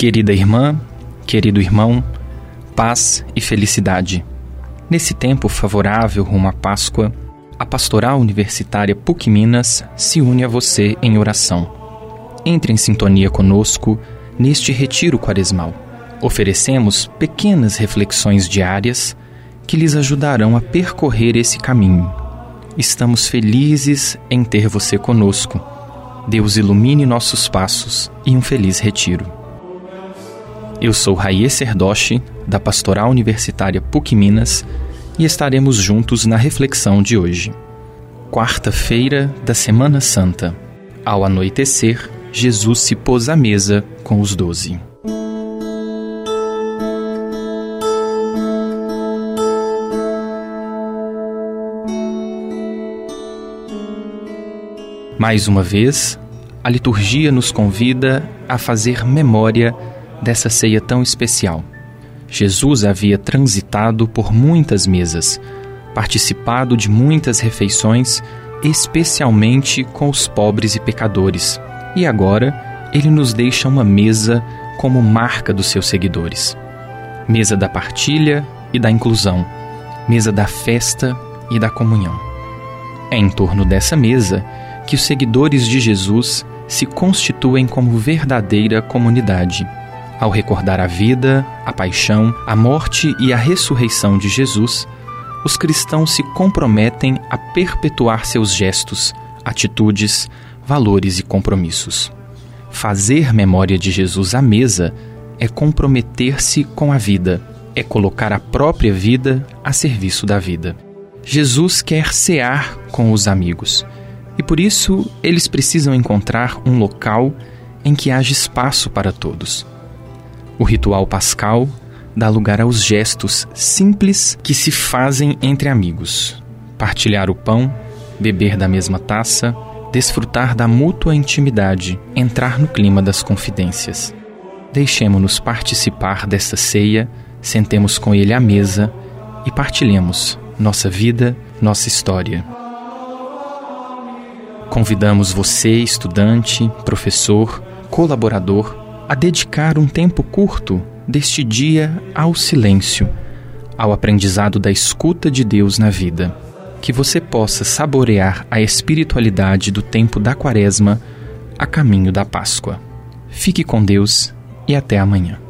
Querida irmã, querido irmão, paz e felicidade. Nesse tempo favorável rumo à Páscoa, a Pastoral Universitária PUC Minas se une a você em oração. Entre em sintonia conosco neste retiro quaresmal. Oferecemos pequenas reflexões diárias que lhes ajudarão a percorrer esse caminho. Estamos felizes em ter você conosco. Deus ilumine nossos passos e um feliz retiro. Eu sou Raie Serdoche, da Pastoral Universitária PUC Minas, e estaremos juntos na reflexão de hoje. Quarta-feira da Semana Santa. Ao anoitecer, Jesus se pôs à mesa com os doze. Mais uma vez, a liturgia nos convida a fazer memória dessa ceia tão especial. Jesus havia transitado por muitas mesas, participado de muitas refeições, especialmente com os pobres e pecadores, e agora ele nos deixa uma mesa como marca dos seus seguidores. Mesa da partilha e da inclusão, mesa da festa e da comunhão. É em torno dessa mesa que os seguidores de Jesus se constituem como verdadeira comunidade ao recordar a vida, a paixão, a morte e a ressurreição de Jesus, os cristãos se comprometem a perpetuar seus gestos, atitudes, valores e compromissos. Fazer memória de Jesus à mesa é comprometer-se com a vida, é colocar a própria vida a serviço da vida. Jesus quer cear com os amigos e por isso eles precisam encontrar um local em que haja espaço para todos. O ritual pascal dá lugar aos gestos simples que se fazem entre amigos: partilhar o pão, beber da mesma taça, desfrutar da mútua intimidade, entrar no clima das confidências. Deixemo-nos participar desta ceia, sentemos com ele à mesa e partilhemos nossa vida, nossa história. Convidamos você, estudante, professor, colaborador, a dedicar um tempo curto deste dia ao silêncio, ao aprendizado da escuta de Deus na vida. Que você possa saborear a espiritualidade do tempo da Quaresma a caminho da Páscoa. Fique com Deus e até amanhã.